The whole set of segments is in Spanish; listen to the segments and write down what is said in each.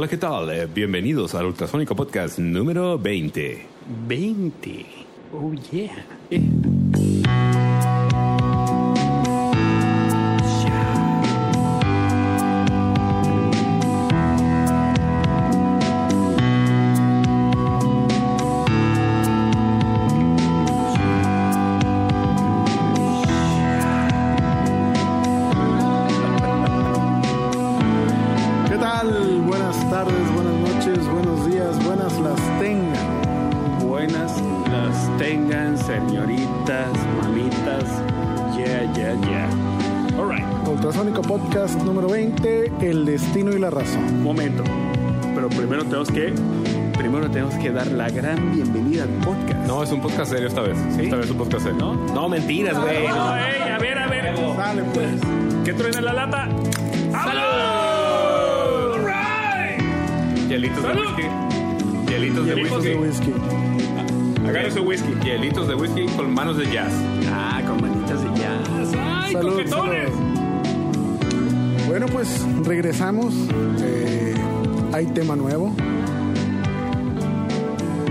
Hola, ¿qué tal? Eh, bienvenidos al Ultrasónico Podcast número 20. 20. Oh, yeah. Eh. La gran bienvenida al podcast. No, es un podcast serio esta vez. ¿Sí? Esta vez es un podcast serio. ¿No? No, mentiras, güey. No, ey, a ver, a ver. Dale pues. ¿Qué truena la lata? ¡Salud! All right. Hielitos de whisky. Hielitos de Hielitos whisky. De whisky. Agarra su whisky. Hielitos de whisky con manos de jazz. Ah, con manitas de jazz. ¡Ay, Salud, coquetones! salud. Bueno, pues regresamos. Eh, hay tema nuevo.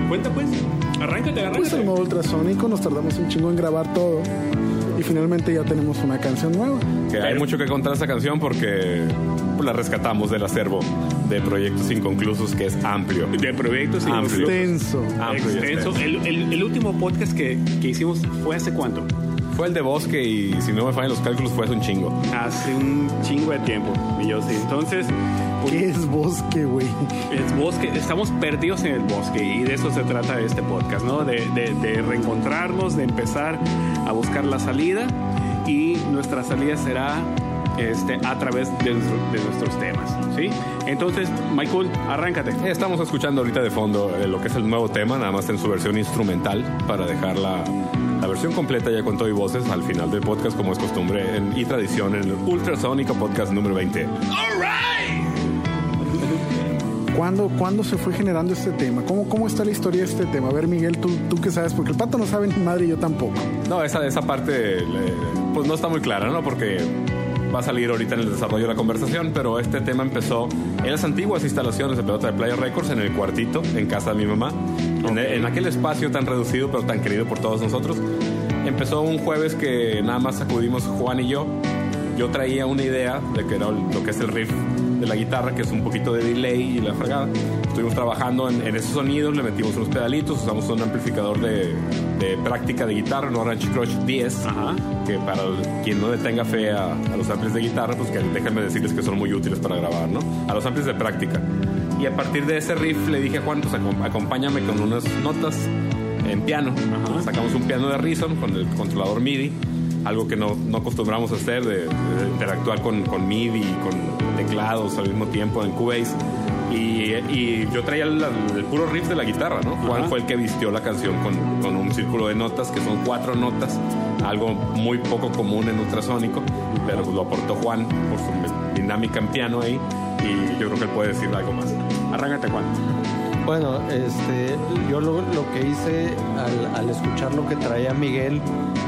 Cuenta pues. Arráncate, Pues arráncate. el modo ultrasónico nos tardamos un chingo en grabar todo. Y finalmente ya tenemos una canción nueva. Que hay mucho que contar esta canción porque pues, la rescatamos del acervo de proyectos inconclusos que es amplio. de proyectos Amplio. Extenso. Amplio extenso. extenso. El, el- el último podcast que, que hicimos fue hace cuánto? Fue el de bosque y si no me fallan los cálculos fue hace un chingo. Hace un chingo de tiempo. Y yo sí. Entonces, pues, ¿Qué es bosque, güey? es bosque. Estamos perdidos en el bosque y de eso se trata este podcast, ¿no? De, de- de reencontrarnos, de empezar a buscar la salida y nuestra salida será este, a través de, nuestro- de nuestros temas, ¿sí? Entonces, Michael, arráncate. Estamos escuchando ahorita de fondo eh, lo que es el nuevo tema, nada más en su versión instrumental, para dejar la, la versión completa ya con todo y voces al final del podcast, como es costumbre en- y tradición en el Ultrasónico Podcast número 20. ¿Cuándo, ¿Cuándo se fue generando este tema? ¿Cómo, ¿Cómo está la historia de este tema? A ver, Miguel, tú, tú qué sabes, porque el pato no sabe ni madre y yo tampoco. No, esa, esa parte pues no está muy clara, ¿no? Porque va a salir ahorita en el desarrollo de la conversación, pero este tema empezó en las antiguas instalaciones de Pelota de Playa Records, en el cuartito, en casa de mi mamá, en, en aquel espacio tan reducido pero tan querido por todos nosotros. Empezó un jueves que nada más acudimos Juan y yo. Yo traía una idea de que era lo que es el riff de la guitarra, que es un poquito de delay y la fregada. Estuvimos trabajando en, en esos sonidos, le metimos unos pedalitos, usamos un amplificador de, de práctica de guitarra, un Orange Crush 10, Ajá. que para el- quien no le tenga fe a, a los amplis de guitarra, pues que déjenme decirles que son muy útiles para grabar, ¿no? A los amplis de práctica. Y a partir de ese riff le dije a Juan, pues acom- acompáñame con unas notas en piano. Ajá. Sacamos un piano de Reason con el controlador MIDI, algo que no, no acostumbramos a hacer, de, de interactuar con, con MIDI y con teclados al mismo tiempo en Cubase. Y, y yo traía el, el puro riff de la guitarra, ¿no? Juan Ajá. fue el que vistió la canción con, con un círculo de notas, que son cuatro notas, algo muy poco común en ultrasónico, pero lo aportó Juan por su dinámica en piano ahí, y yo creo que él puede decir algo más. Arráncate, Juan. Bueno, este, yo lo, lo que hice al, al escuchar lo que traía Miguel,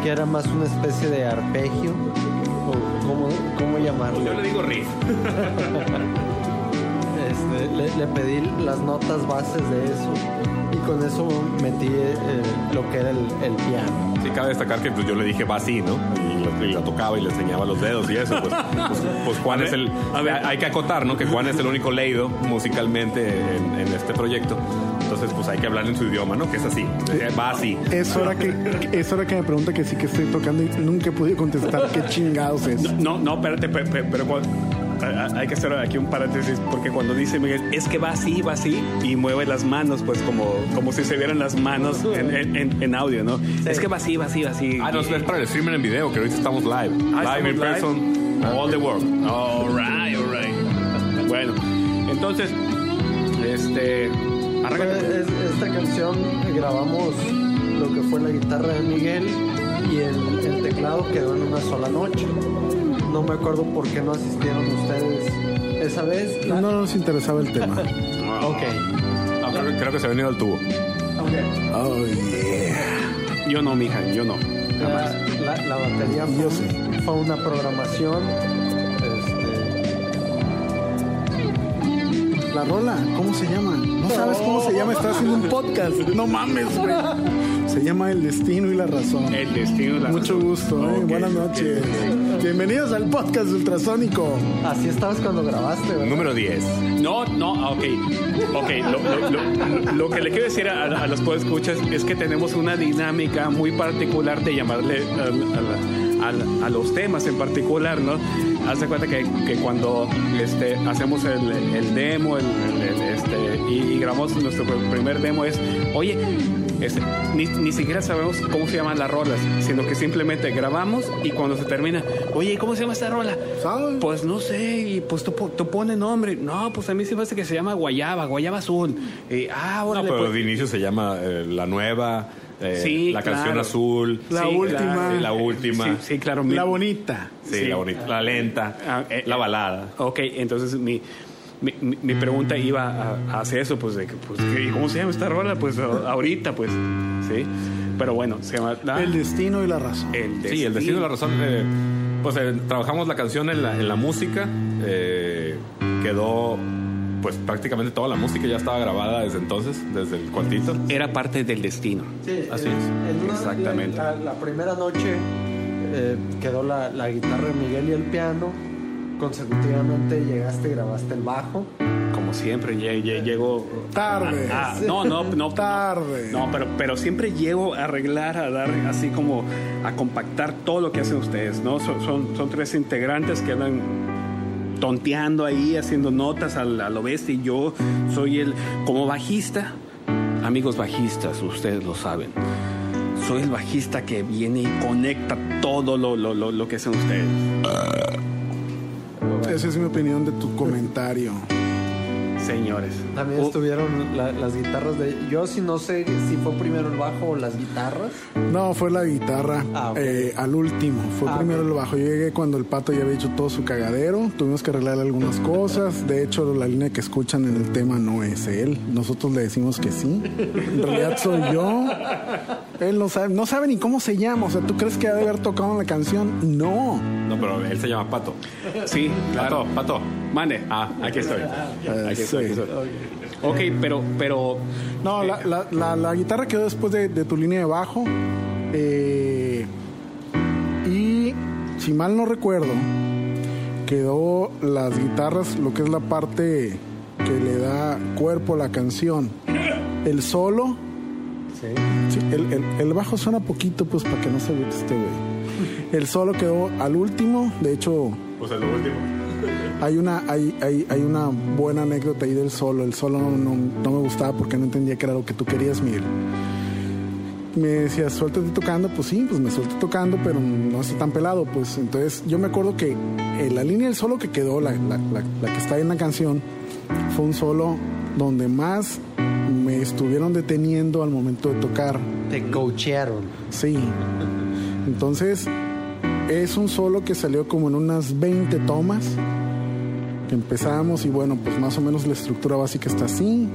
que era más una especie de arpegio, cómo, cómo llamarlo, Pues yo le digo riff. este, le, le pedí las notas bases de eso y con eso metí eh, lo que era el, el piano. Sí, cabe destacar que pues, yo le dije va así, ¿no? Y, lo- y la tocaba y le enseñaba los dedos y eso. Pues, pues, pues Juan A es ver, el. a ver. Hay que acotar, ¿no? Que Juan es el único leído musicalmente en, en este proyecto. Entonces, pues hay que hablar en su idioma, ¿no? Que es así. Va así. Es hora que, es hora que me pregunta que sí que estoy tocando y nunca he podido contestar qué chingados es. No, no, espérate, pe- pe- pero, a- hay que hacer aquí un paréntesis porque cuando dice Miguel, es que va así, va así y mueve las manos, pues como, como si se vieran las manos en, en- en- en audio, ¿no? Es que va así, va así, va así. Ah, no, es para el streamer en video, que ahorita estamos live. Ah, live in person, all the world. All right, all right. Bueno, entonces, este. Arráncate. Esta canción grabamos lo que fue la guitarra de Miguel y el, el teclado quedó en una sola noche. No me acuerdo por qué no asistieron ustedes esa vez. No nos interesaba el tema. Ok. No, creo, que- creo que se ha venido al tubo. Ok. Oh, yeah. Yo no, mija, yo no. La, la- la batería Yo fue, sí. fue una programación. La rola, ¿cómo se llama? No sabes cómo se llama, estás haciendo un podcast. No mames, güey. Se llama El Destino y la Razón. El destino. la Mucho razón. gusto, ¿eh? Buenas noches. Bienvenidos al podcast de Ultrasónico. Así estabas cuando grabaste, ¿verdad? Número 10. No, no, ok. Ok, lo, lo- lo- lo que le quiero decir a, a los podescuchas es que tenemos una dinámica muy particular de llamarle a, a- a- a los temas en particular, ¿no? Haz de cuenta que, que cuando este, hacemos el, el demo el, el- este, y, y grabamos nuestro primer demo es, oye, este, ni, ni siquiera sabemos cómo se llaman las rolas, sino que simplemente grabamos y cuando se termina, oye, ¿cómo se llama esta rola? ¿Sabes? Pues no sé, y pues tú, tú pones nombre. No, pues a mí se me hace que se llama Guayaba, Guayaba Azul. Y, ah, No, órale, pero pues. de inicio se llama eh, La Nueva, eh, Sí, La Canción claro. Azul. La Sí, última. claro. Sí, la última. Sí, sí, claro. mi- La bonita. Sí, Sí. la bonita. La lenta. Ah, eh, la balada. Ok, entonces mi, mi, mi- pregunta iba a, a hacer eso, pues, de que, pues, ¿y ¿cómo se llama esta rola? Pues ahorita, pues, sí. Pero bueno, se llama la- El Destino y la Razón. el Sí, el destino de la razón. eh, pues eh, trabajamos la canción en la, en la música. eh, quedó, pues prácticamente toda la música ya estaba grabada desde entonces, desde el cuartito. Era parte del destino. Sí, Así en- es. en una- Exactamente. La, la primera noche eh, quedó la, la guitarra de Miguel y el piano. Consecutivamente llegaste y grabaste el bajo. Como siempre, lle- lle- llego... Tarde. Ah, no, no, no. Tarde. No, pero, pero siempre llego a arreglar, a dar así como a compactar todo lo que hacen ustedes, ¿no? Son, son, son tres integrantes que andan tonteando ahí, haciendo notas a, lo bestia y yo soy el, como bajista, amigos bajistas, ustedes lo saben, soy el bajista que viene y conecta todo lo, lo, lo, lo que hacen ustedes. Esa es mi opinión de tu comentario. Señores. También Oh, estuvieron la- las guitarras de... Yo sí no sé si fue primero el bajo o las guitarras. No, fue la guitarra Ah, ok. eh, al último. Fue Ah, primero el bajo. Yo llegué cuando el pato ya había hecho todo su cagadero. Tuvimos que arreglar algunas cosas. De hecho, la línea que escuchan en el tema no es él. Nosotros le decimos que sí. En realidad soy yo. Él no sabe, no sabe ni cómo se llama. O sea, ¿tú crees que ha de haber tocado en la canción? No. No, pero él se llama Pato. Sí, claro. Pato, Pato. Mande. Ah, aquí estoy. Aquí estoy, sí. estoy. Ok, pero, pero No, la, la- la- la guitarra quedó después de, de tu línea de bajo. Eh, y si mal no recuerdo, quedó las guitarras, lo que es la parte que le da cuerpo a la canción. El solo, Sí. sí, el, el- el bajo suena poquito, pues para que no se vea este güey. El solo quedó al último, de hecho, Pues el último. Hay una, hay, hay, hay una buena anécdota ahí del solo. El solo no, no, no me gustaba porque no entendía que era lo que tú querías, Miguel. Me decía, suéltate tocando, pues sí, pues me suelto tocando, pero no está tan pelado, pues. Entonces yo me acuerdo que eh, la línea del solo que quedó, la, la- la- la que está ahí en la canción, fue un solo donde más me estuvieron deteniendo al momento de tocar. Te coachearon. Sí. Entonces, es un solo que salió como en unas 20 tomas. Que empezamos y bueno, pues más o menos la estructura básica está así.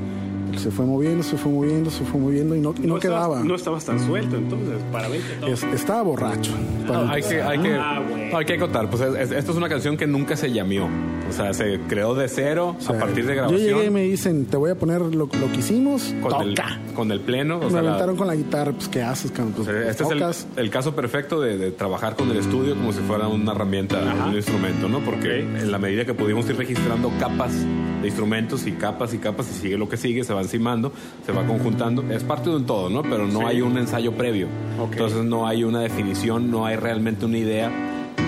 Se fue moviendo, se fue moviendo, se fue moviendo y no, y no, quedaba. no estabas tan suelto entonces, para 20 tonos. Es- estaba borracho. para hay, que, hay, que, Ah, hay que acotar. Pues es- es- esto es una canción que nunca se llameó. O sea, se creó de cero a partir de Yo grabación. llegué y me dicen, te voy a poner lo, lo que hicimos, con, el, toca. con el pleno. O me la- aventaron con la guitarra, pues ¿qué haces, cabrón? Pues, Este es el, el caso perfecto de, de trabajar con el estudio como si fuera una herramienta, un instrumento, ¿no? Porque en la medida que pudimos ir registrando capas de instrumentos y capas y capas y sigue lo que sigue, se va encimando, se va conjuntando. Es parte de un todo, ¿no? Pero no hay un ensayo previo. Entonces no hay una definición, no hay realmente una idea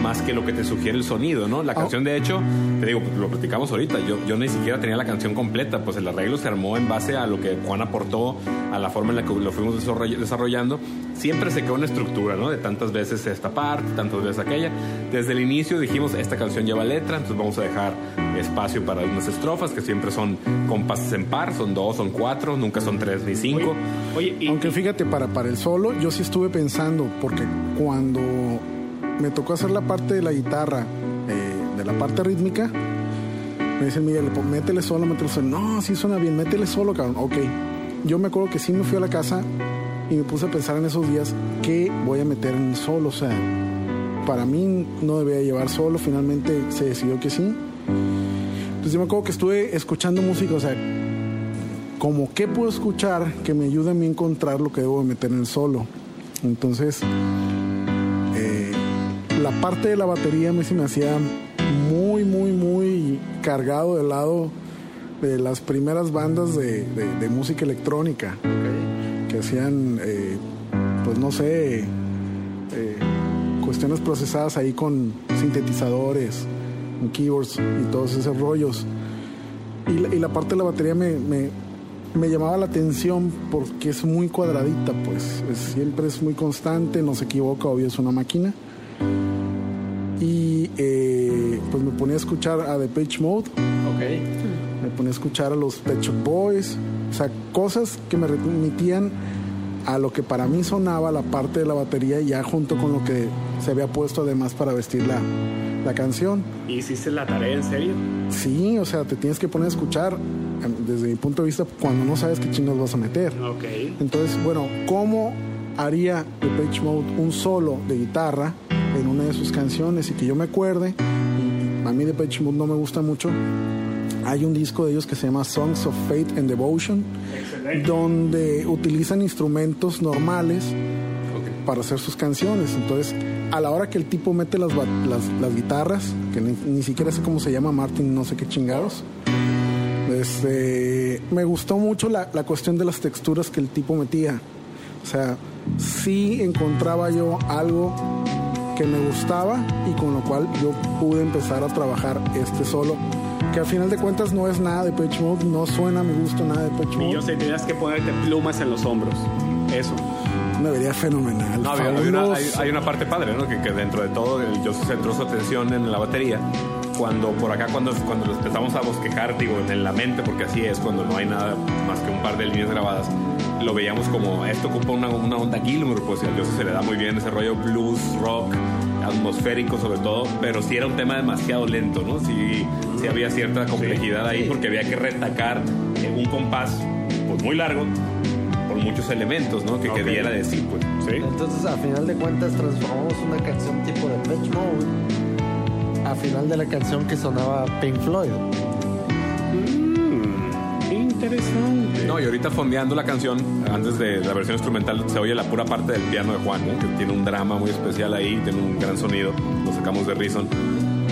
más que lo que te sugiere el sonido, ¿no? La canción, de hecho, te digo, lo platicamos ahorita, yo, yo ni siquiera tenía la canción completa, pues el arreglo se armó en base a lo que Juan aportó, a la forma en la que lo fuimos desarroll- desarrollando. Siempre se quedó una estructura, ¿no? De tantas veces esta parte, tantas veces aquella. Desde el inicio dijimos, esta canción lleva letra, entonces vamos a dejar espacio para unas estrofas que siempre son compases en par, son dos, son cuatro, nunca son tres ni cinco. Oye, y, Aunque fíjate, para, para el solo, yo sí estuve pensando, porque cuando me tocó hacer la parte de la guitarra, eh, de la parte rítmica, me dicen, Miguel, pues, métele solo, métele solo. No, sí suena bien, métele solo, cabrón. Ok. Yo me acuerdo que sí me fui a la casa y me puse a pensar en esos días, ¿qué voy a meter en solo? O sea, para mí no debía llevar solo, finalmente se decidió que sí. Entonces pues yo me acuerdo que estuve escuchando música, o sea, como qué puedo escuchar que me ayude a mí a encontrar lo que debo de meter en el solo. Entonces, la parte de la batería a mí se me hacía muy, muy, muy cargado del lado de las primeras bandas de, música electrónica que hacían, eh, pues no sé, eh, cuestiones procesadas ahí con sintetizadores, keyboards y todos esos rollos. Y la, parte de la batería me, me- me llamaba la atención porque es muy cuadradita, pues es- siempre es muy constante, no se equivoca, obvio es una máquina. Y eh, pues me ponía a escuchar a The Page Mode, Ok. me ponía a escuchar a los Pet Shop Boys, o sea, cosas que me remitían a lo que para mí sonaba la parte de la batería ya junto con lo que se había puesto además para vestir la, la canción. ¿Y hiciste la tarea en serio? Sí, o sea, te tienes que poner a escuchar em, desde mi punto de vista cuando no sabes qué chingos vas a meter. Ok. Entonces, bueno, ¿cómo haría The Page Mode un solo de guitarra en una de sus canciones y que yo me acuerde? A mí Page Mode no me gusta mucho. Hay un disco de ellos que se llama Songs of Faith and Devotion, donde utilizan instrumentos normales para hacer sus canciones. Entonces, a la hora que el tipo mete las, las, las guitarras, que ni, ni siquiera sé cómo se llama Martin, no sé qué chingados, este, me gustó mucho la, la cuestión de las texturas que el tipo metía. O sea, sí encontraba yo algo que me gustaba y con lo cual yo pude empezar a trabajar este solo. Que al final de cuentas no es nada de Pitch Mode, no suena a mi gusto nada de Pitch Y yo Mode. sé, tenías que ponerte plumas en los hombros. Eso. Me vería fenomenal. No, había una- hay, hay una parte padre, ¿no? Que, que dentro de todo el Joseph centró su atención en la batería. Cuando por acá, cuando, cuando lo empezamos a bosquejar, digo, en la mente, porque así es, cuando no hay nada más que un par de líneas grabadas, lo veíamos como, esto ocupa una, una onda Gilmour, pues al Joseph se le da muy bien ese rollo blues, rock, atmosférico sobre todo, pero sí era un tema demasiado lento, ¿no? Sí, sí había cierta complejidad ahí porque había que retacar eh, un compás pues, muy largo por muchos elementos, ¿no? Que Ok. quería decir, pues. ¿Sí? Entonces, a final de cuentas, transformamos una canción tipo de Pitch Mode a final de la canción que sonaba Pink Floyd. Mm, interesante. No, y ahorita fondeando la canción, antes de la versión instrumental, se oye la pura parte del piano de Juan, ¿no? que tiene un drama muy especial ahí, tiene un gran sonido, lo sacamos de Reason.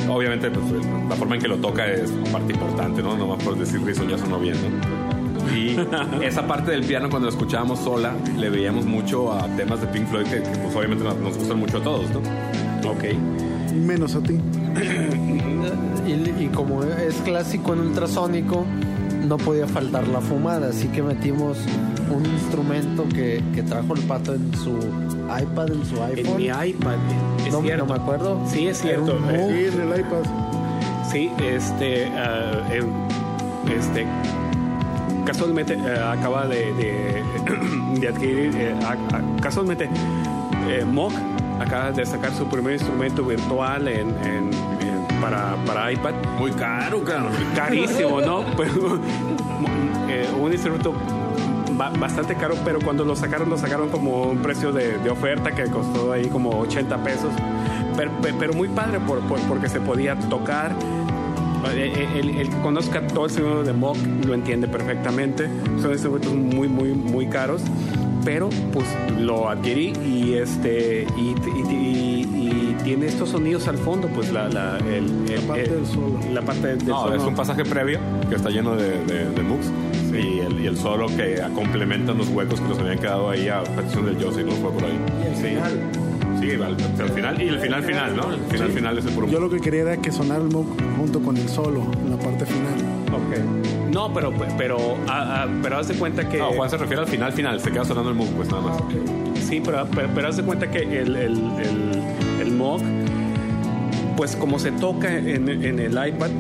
Obviamente, pues, la forma en que lo toca es parte importante, ¿no? Nomás por decir Reason ya sonó bien, ¿no? Y esa parte del piano, cuando la escuchábamos sola, le veíamos mucho a temas de Pink Floyd que, que, pues, obviamente nos, nos gustan mucho a todos, ¿no? Ok. Menos a ti. Y, y como es clásico en ultrasónico, no podía faltar la fumada, así que metimos un instrumento que, que trajo el pato en su iPad, en su En iPhone. mi iPad, es no, cierto. no me acuerdo. Sí, es cierto. Sí, en el iPad. Sí, este, ah, este, casualmente eh, acaba de, de, de adquirir, eh, casualmente, eh, Moog acaba de sacar su primer instrumento virtual en, en- en- para, para iPad. Muy caro, claro. Carísimo, ¿no? Pero, eh, un instrumento ba- bastante caro, pero cuando lo sacaron, lo sacaron como un precio de, de oferta que costó ahí como 80 pesos. Pero, pe- pero muy padre por- por- porque se podía tocar. Eh, El, el que conozca todo el sonido de Moog lo entiende perfectamente. Son instrumentos muy, muy, muy caros. Pero pues lo adquirí y este y- y tiene estos sonidos al fondo, pues la, la, el, el- parte el- del solo. La parte del No, solo. es un pasaje previo que está lleno de, de, de mooks y, el, y el solo que complementa los huecos que nos habían quedado ahí a petición del Josie, ¿no? Fue por ahí. Y el sí. final. Sí, al, al final. Y el final final, ¿no? El final final es el puro Yo lo que quería era que sonara el Moog junto con el solo en la parte final. Ok. No, pero, pero, ah, ah, pero haz de cuenta que. No, Juan se refiere al final final, se queda sonando el moog, pues nada más. Sí, pero, pero, pero haz de cuenta que el, el, el, pues como se toca en, en el iPad,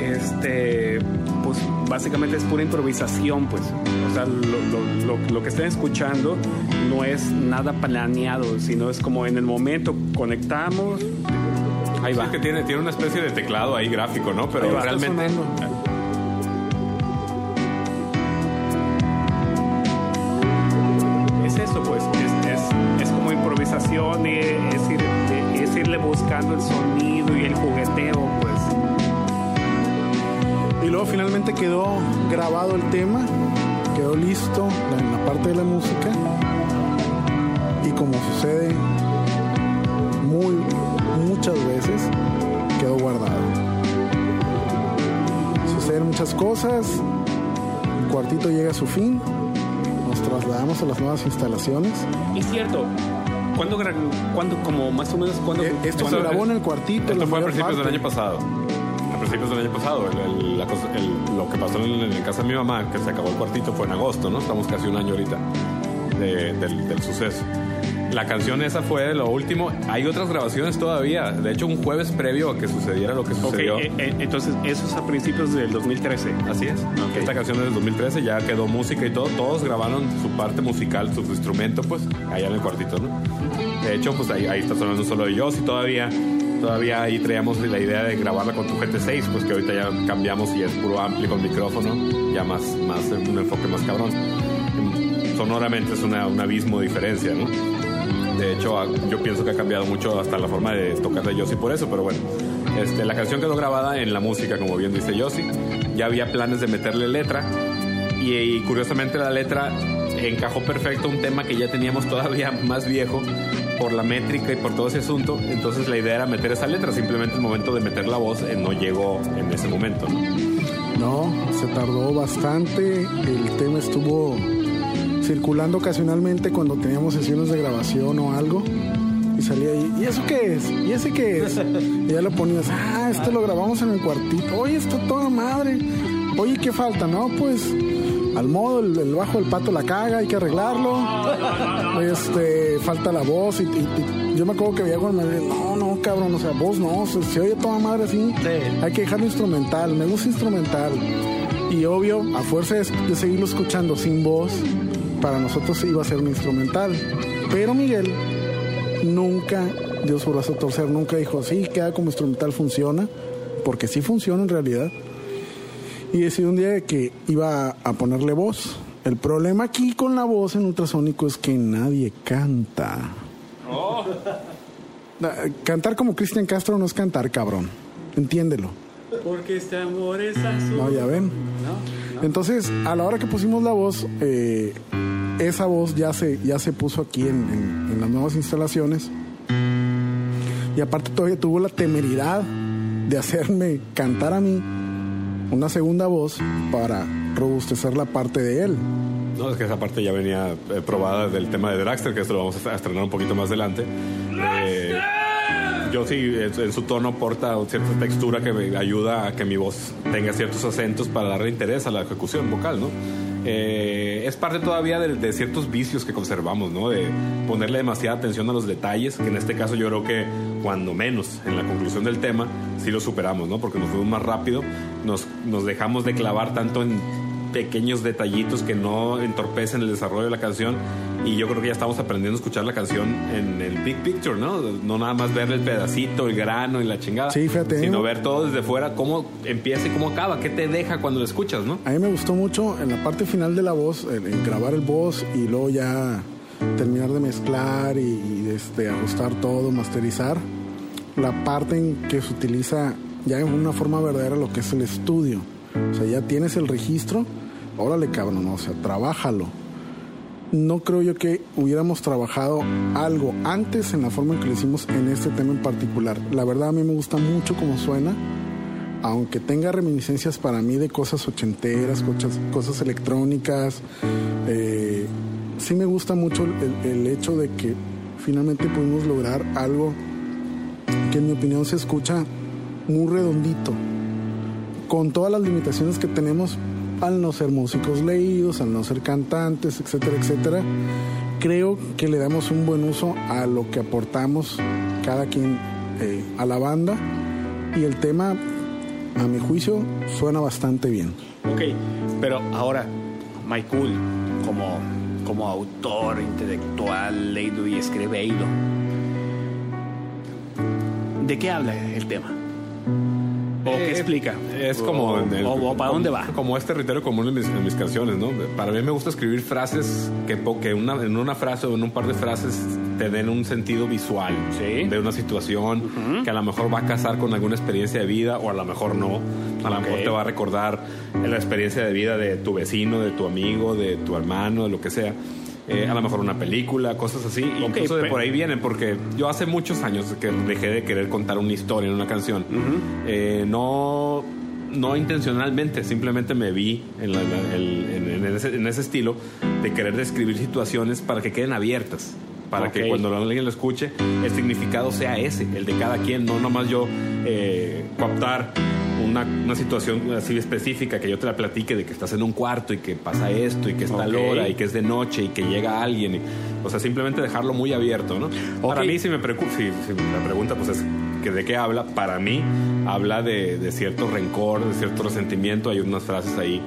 este, pues básicamente es pura improvisación, pues. O sea, lo, lo, lo, lo que estén escuchando no es nada planeado, sino es como en el momento conectamos. Ahí Sí, va. es que tiene, tiene una especie de teclado ahí gráfico, ¿no? Pero realmente. sonando. Grabado el tema, quedó listo en la parte de la música y como sucede muy muchas veces, quedó guardado. Suceden muchas cosas, el cuartito llega a su fin, nos trasladamos a las nuevas instalaciones. Es cierto. ¿Cuándo, cuándo como más o menos, cuándo? Eh, Esto se grabó en el cuartito. Esto fue a principios del año pasado. Principios del año pasado. El- el- la cosa- el- lo que pasó en, en casa de mi mamá, que se acabó el cuartito, fue en agosto, ¿no? Estamos casi un año ahorita de- del, del suceso. La canción esa fue lo último. Hay otras grabaciones todavía. De hecho, un jueves previo a que sucediera lo que sucedió. eh, eh, entonces eso es a principios del 2013. Así es. Esta canción es del 2013, ya quedó música y todo. Todos grabaron su parte musical, su instrumento, pues, allá en el cuartito, ¿no? De hecho, pues ahí, ahí está sonando solo de Joss y todavía, todavía ahí traíamos la idea de grabarla con tu GT6, pues que ahorita ya cambiamos y es puro ampli con micrófono, ya más, más un enfoque más cabrón. Sonoramente es una, un abismo de diferencia, ¿no? De hecho, ha- yo pienso que ha cambiado mucho hasta la forma de tocar de Yossi por eso, pero bueno. Este, la canción quedó grabada en la música, como bien dice Yossi. Ya había planes de meterle letra. Y curiosamente la letra encajó perfecto un tema que ya teníamos todavía más viejo por la métrica y por todo ese asunto. Entonces la idea era meter esa letra. Simplemente el momento de meter la voz eh, no llegó en ese momento. ¿no? No, se tardó bastante. El tema estuvo circulando ocasionalmente cuando teníamos sesiones de grabación o algo. Y salía ahí, ¿y eso qué es? ¿Y ese qué es? Y ya lo ponías, ah, este lo grabamos en el cuartito. Oye, está toda madre. Oye, ¿qué falta? No, pues al modo, el, el bajo del pato la caga, hay que arreglarlo. Este, falta la voz. Y, y- y yo me acuerdo que veía cuando me no, no, cabrón, o sea, voz no, se, se oye toda madre así. Sí. Hay que dejarlo instrumental, me gusta instrumental. Y obvio, a fuerza de, de seguirlo escuchando sin voz, para nosotros iba a ser un instrumental. Pero Miguel nunca dio su brazo a torcer, nunca dijo, sí, queda como instrumental, funciona, porque sí funciona en realidad. Y decidió un día que iba a ponerle voz. El problema aquí con la voz en ultrasónico es que nadie canta. Da- Cantar como Cristian Castro no es cantar, cabrón. Entiéndelo. Porque este amor es azul. No, ya ven. Entonces, a la hora que pusimos la voz, eh, esa voz ya se, ya se puso aquí en, en- en las nuevas instalaciones. Y aparte todavía tuvo la temeridad de hacerme cantar a mí una segunda voz para robustecer la parte de él. No, es que esa parte ya venía eh, probada del tema de Dragster, que esto lo vamos a estrenar un poquito más adelante. Eh, yo sí, en su tono aporta cierta textura que me ayuda a que mi voz tenga ciertos acentos para darle interés a la ejecución vocal, ¿no? Eh, es parte todavía de, de ciertos vicios que conservamos, ¿no? De ponerle demasiada atención a los detalles, que en este caso yo creo que cuando menos en la conclusión del tema sí lo superamos, ¿no? Porque nos fuimos más rápido, nos, nos dejamos de clavar tanto en pequeños detallitos que no entorpecen el desarrollo de la canción y yo creo que ya estamos aprendiendo a escuchar la canción en el big picture, ¿no? No nada más ver el pedacito, el grano y la chingada, Sí, fíjate. sino ver todo desde fuera, cómo empieza y cómo acaba, qué te deja cuando lo escuchas, ¿no? A mí me gustó mucho en la parte final de la voz, el, el grabar el voz y luego ya terminar de mezclar y, este, ajustar todo, masterizar. La parte en que se utiliza ya en una forma verdadera lo que es el estudio. O sea, ya tienes el registro, órale cabrón, o sea, trabájalo. No creo yo que hubiéramos trabajado algo antes en la forma en que lo hicimos en este tema en particular. La verdad a mí me gusta mucho cómo suena aunque tenga reminiscencias para mí de cosas ochenteras, cosas, cosas electrónicas, eh, sí me gusta mucho el, el hecho de que finalmente pudimos lograr algo que en mi opinión se escucha muy redondito, con todas las limitaciones que tenemos al no ser músicos leídos, al no ser cantantes, etcétera, etcétera. Creo que le damos un buen uso a lo que aportamos cada quien eh, a la banda y el tema a mi juicio suena bastante bien. Ok, pero ahora, Michael, como, como autor intelectual, leído y escribido, ¿de qué habla el tema? ¿O qué explica? Es como... El- o- para dónde va. Como es territorio común en mis, en mis canciones, ¿no? Para mí me gusta escribir frases que, po- que una, en una frase o en un par de frases te den un sentido visual Sí. de una situación que a lo mejor va a casar con alguna experiencia de vida o a lo mejor no. A lo mejor te va a recordar la experiencia de vida de tu vecino, de tu amigo, de tu hermano, de lo que sea. Eh, a lo mejor una película, cosas así. Incluso de por ahí vienen, porque yo hace muchos años que dejé de querer contar una historia en una canción. Eh, no, no intencionalmente, simplemente me vi en, la- la- el- en- en ese, en ese estilo de querer describir situaciones para que queden abiertas. Para que cuando alguien lo escuche, el significado sea ese, el de cada quien, no nomás yo eh, cooptar una, una situación así específica que yo te la platique de que estás en un cuarto y que pasa esto y que es tal Ok. hora y que es de noche y que llega alguien. y- o sea, simplemente dejarlo muy abierto, ¿no? Para mí, si me, preocupa, si, si la pregunta pues es que de qué habla, para mí habla de, de cierto rencor, de cierto resentimiento. Hay unas frases ahí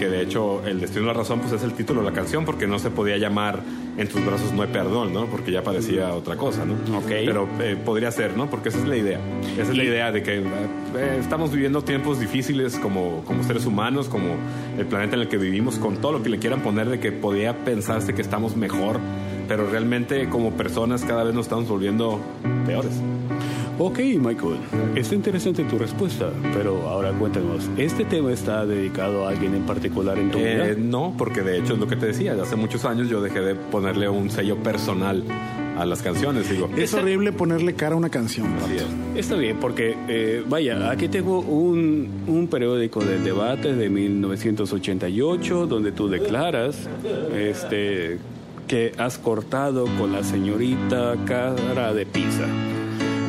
que de hecho el destino de la razón pues es el título de la canción porque no se podía llamar en tus brazos no hay perdón, ¿no? Porque ya parecía otra cosa, ¿no? Ok. Pero eh, podría ser, ¿no? Porque esa es la idea. Esa es la idea de que eh, estamos viviendo tiempos difíciles como, como seres humanos, como el planeta en el que vivimos, con todo lo que le quieran poner de que podía pensarse que estamos mejor, pero realmente como personas cada vez nos estamos volviendo peores. Ok, Michael, está interesante tu respuesta, pero ahora cuéntanos, ¿este tema está dedicado a alguien en particular en tu vida? Eh, no, porque de hecho es lo que te decía, hace muchos años yo dejé de ponerle un sello personal a las canciones. Digo, Es horrible ponerle cara a una canción. así vato. es. Está bien, porque eh, vaya, aquí tengo un, un periódico del debate de 1988 donde tú declaras este, que has cortado con la señorita cara de pizza.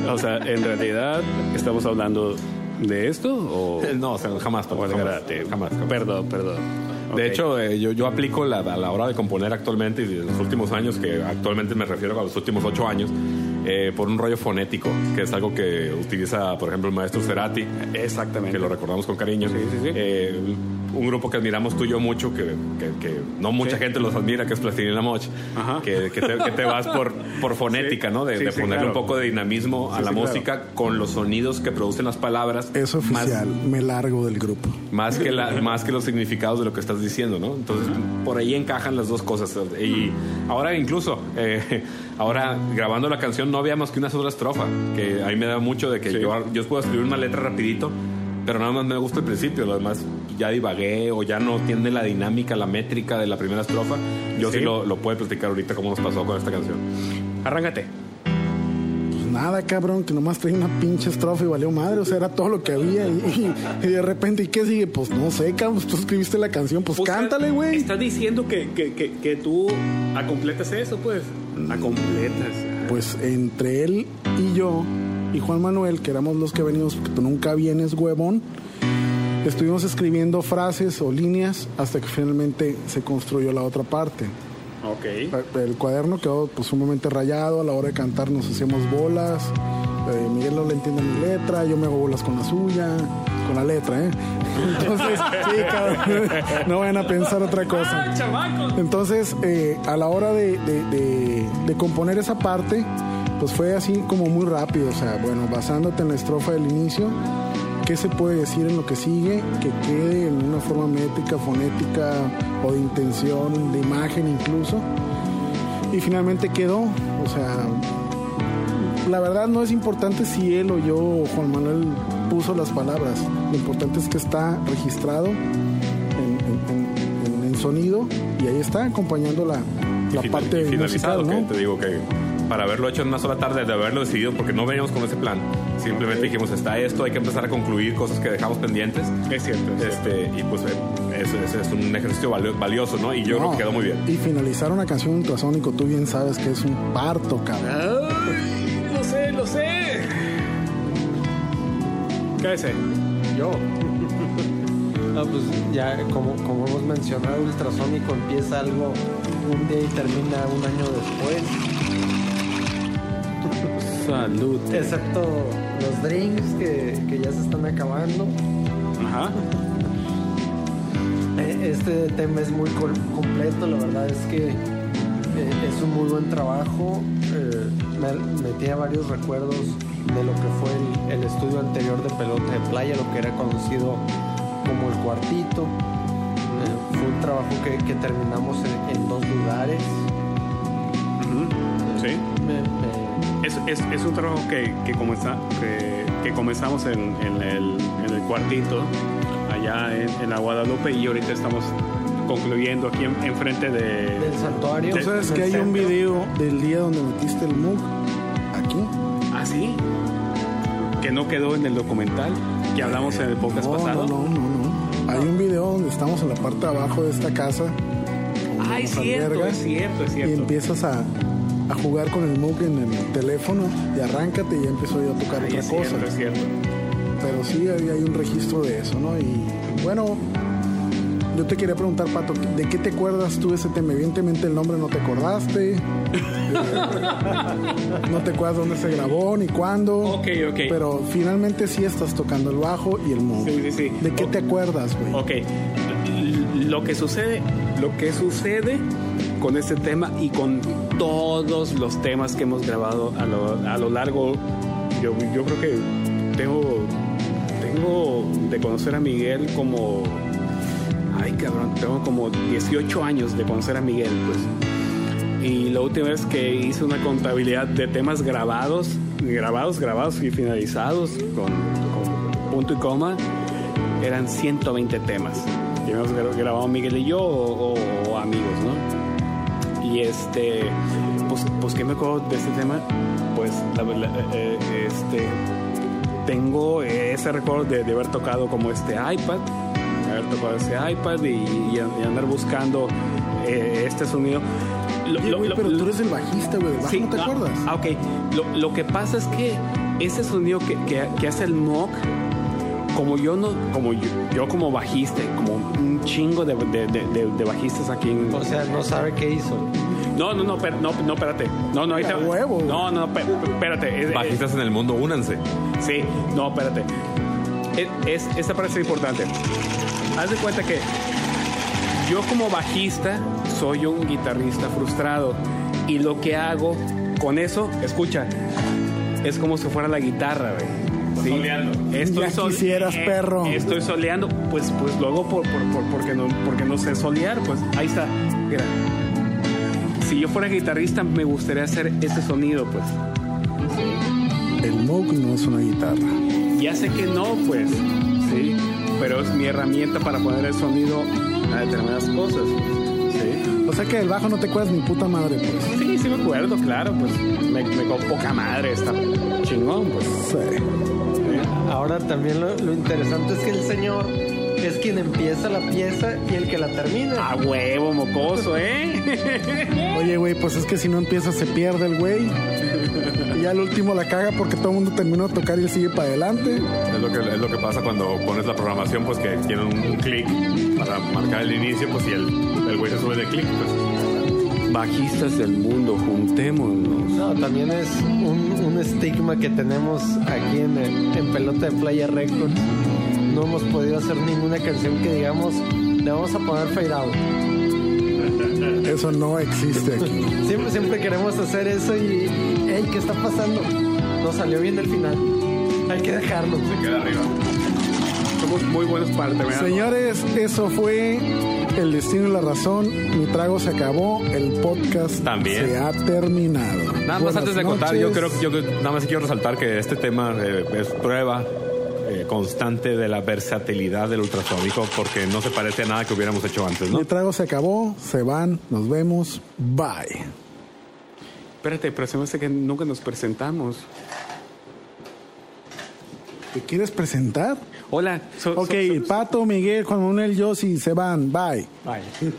O sea, en realidad, ¿estamos hablando de esto o...? Eh, No, o sea, jamás, o jamás, jamás, jamás. Perdón, perdón. De Ok. hecho, eh, yo, yo aplico la, a la hora de componer actualmente y de los últimos años, que actualmente me refiero a los últimos ocho años, eh, por un rollo fonético, que es algo que utiliza, por ejemplo, el maestro Cerati, Exactamente. que lo recordamos con cariño. Sí, sí, sí. Eh, un grupo que admiramos tú y yo mucho, que, que- que no mucha gente los admira, que es Plastilina Moch, que, que te, vas por, por fonética, Sí. ¿no? De, Sí, de sí, ponerle claro. un poco de dinamismo a Sí, la sí, claro. música con los sonidos que producen las palabras. Es más- oficial, me largo del grupo. más que, la, más que los significados de lo que estás diciendo, ¿no? Entonces, por ahí encajan las dos cosas. Y ahora incluso, eh, ahora grabando la canción no había más que una sola estrofa, que a mí me da mucho de que Sí. yo, yo puedo escribir una letra rapidito, pero nada más me gusta el principio, lo demás ya divagué o ya no tiene la dinámica, la métrica de la primera estrofa. Yo sí, Sí. lo, lo puedo platicar ahorita cómo nos pasó con esta canción. Arráncate. Pues nada, cabrón, que nomás traía una pinche estrofa y valió madre. O sea, era todo lo que había. Y, y- y de repente, ¿y qué sigue? Pues no sé, cabrón, pues tú escribiste la canción, pues O cántale, güey. Estás diciendo que, que, que, que tú acompletas eso, pues. Acompletas. Pues entre él y yo y Juan Manuel, que éramos los que venimos, porque tú nunca vienes, huevón, estuvimos escribiendo frases o líneas hasta que finalmente se construyó la otra parte. Ok. El cuaderno quedó pues sumamente rayado, a la hora de cantar nos hacíamos bolas, eh, Miguel no le entiende mi letra, yo me hago bolas con la suya, con la letra, ¿eh? Entonces, cabrón, no vayan a pensar otra cosa. Entonces, eh, a la hora de, de- de- de componer esa parte, pues fue así como muy rápido, o sea, bueno, basándote en la estrofa del inicio, ¿qué se puede decir en lo que sigue? Que quede en una forma métrica, fonética o de intención, de imagen incluso. Y finalmente quedó, o sea, la verdad no es importante si él o yo o Juan Manuel puso las palabras, lo importante es que está registrado en, en- en- en- en sonido y ahí está acompañando la, la Y final- parte y finalizado, musical, ¿no? que te digo que para haberlo hecho en una sola tarde, de haberlo decidido, porque no veníamos con ese plan. Simplemente dijimos, está esto, hay que empezar a concluir cosas que dejamos pendientes. Es cierto. es cierto. Este, y pues eh, es, es- es un ejercicio valio- valioso, ¿no? Y yo creo que quedó muy bien. Y finalizar una canción ultrasónico, tú bien sabes que es un parto, cabrón. Ay, lo sé, lo sé. Cállese. Yo. No, pues ya como, como hemos mencionado, Ultrasónico empieza algo un día y termina un año después. Salud. Excepto los drinks que, que ya se están acabando. Ajá. Eh, Este tema es muy completo, la verdad es que eh, es un muy buen trabajo. Eh, me, me tiene varios recuerdos de lo que fue el, el estudio anterior de pelota de playa, lo que era conocido como el cuartito. Eh, fue un trabajo que, que terminamos en, en dos lugares. Es, es, un trabajo que, que, que, que comenzamos en, en el, en el cuartito, allá en, en la Guadalupe, y ahorita estamos concluyendo aquí en- enfrente de... del santuario. Tú sabes en que hay un video del día donde metiste el MOOC aquí. ¿Ah, sí? Que no quedó en el documental que hablamos en el podcast No, pasado. no, no, no, no. Hay un video donde estamos en la parte de abajo de esta casa. Ay, cierto, es cierto, es Y cierto. empiezas a, a jugar con el MOOC en el teléfono y arráncate y ya empiezo yo a tocar Ay, otra es cosa. cierto, es cierto. Pero sí, hay, hay un registro de eso, ¿no? Y bueno, yo te quería preguntar, Pato, ¿de qué te acuerdas tú de ese tema? Evidentemente el nombre no te acordaste. no te acuerdas dónde se grabó ni cuándo. Ok, ok. Pero finalmente sí estás tocando el bajo y el MOOC. Sí, sí, sí. ¿De qué te acuerdas, güey? Ok, lo que sucede, lo que sucede con este tema y con todos los temas que hemos grabado a lo, a lo largo, yo, yo creo que tengo, tengo de conocer a Miguel como, ay cabrón, tengo como 18 años de conocer a Miguel, pues. Y la última vez que hice una contabilidad de temas grabados, grabados, grabados y finalizados con, punto y coma, eran 120 temas que hemos gra- grabado Miguel y yo o amigos, ¿no? Y este, pues, pues ¿qué me acuerdo de este tema? Pues, la, verdad, eh, eh, este, tengo ese recuerdo de, de haber tocado como este iPad, haber tocado ese iPad y, y andar buscando eh, este sonido. Lo- Oye, lo- güey, lo- pero tú eres el bajista, güey. ¿El bajo no te ah, acuerdas? Ah, ok. Lo, lo que pasa es que ese sonido que, que- que hace el mock, como yo no, como yo, yo como bajista, como un chingo de, de- de- de- de bajistas aquí en. O sea, no sabe qué hizo. No, no, no, per- no, no, espérate. No, no, ahí te- A huevo. No, no, per- espérate. Es- es- Bajistas en el mundo, únanse. Sí, no, espérate. Es, es- esta parte es importante. Haz de cuenta que yo como bajista soy un guitarrista frustrado y lo que hago con eso, escucha, es como si fuera la guitarra, güey. ¿Sí? Estoy Ya quisieras, perro. Estoy soleando, pues, pues luego por, por- por- porque, no, porque no sé solear, pues ahí está. Mira. Si yo fuera guitarrista, me gustaría hacer ese sonido, pues. El MOOC no es una guitarra. Ya sé que no, pues, sí, pero es mi herramienta para poner el sonido a determinadas cosas. Sí, O sea que el bajo no te acuerdas ni puta madre, pues. sí, sí me acuerdo, claro, pues me, me con poca madre, está chingón, pues. Sí. Ahora también lo, lo interesante es que el señor es quien empieza la pieza y el que la termina. A huevo, mocoso, ¿eh? Oye, güey, pues es que si no empieza se pierde el güey. Y ya al último la caga porque todo el mundo terminó de tocar y él sigue para adelante. Es lo que, es lo que pasa cuando pones la programación, pues que tiene un, un clic para marcar el inicio, pues y el, el güey se sube de clic, pues. Bajistas del mundo, juntémonos. No, también es un, un estigma que tenemos aquí en, el- en Pelota de Playa Records. No hemos podido hacer ninguna canción que digamos, le vamos a poner fade out. Eso no existe aquí. Siempre, siempre queremos hacer eso y, hey, ¿qué está pasando? No salió bien el final. Hay que dejarlo. Se queda arriba. Somos muy buenos para terminar. Señores, eso fue El Destino y la Razón. Mi trago se acabó. El podcast También. se ha terminado. Nada más Buenas antes de contar, yo creo yo nada más quiero resaltar que este tema eh, es prueba eh, constante de la versatilidad del ultrasónico porque no se parece a nada que hubiéramos hecho antes, ¿no? Mi trago se acabó. Se van. Nos vemos. Bye. Espérate, pero se me hace que nunca nos presentamos. ¿Te quieres presentar? Hola, so- Ok, so- Pato, Miguel, Juan Manuel, Yossi, se van. Bye. Bye.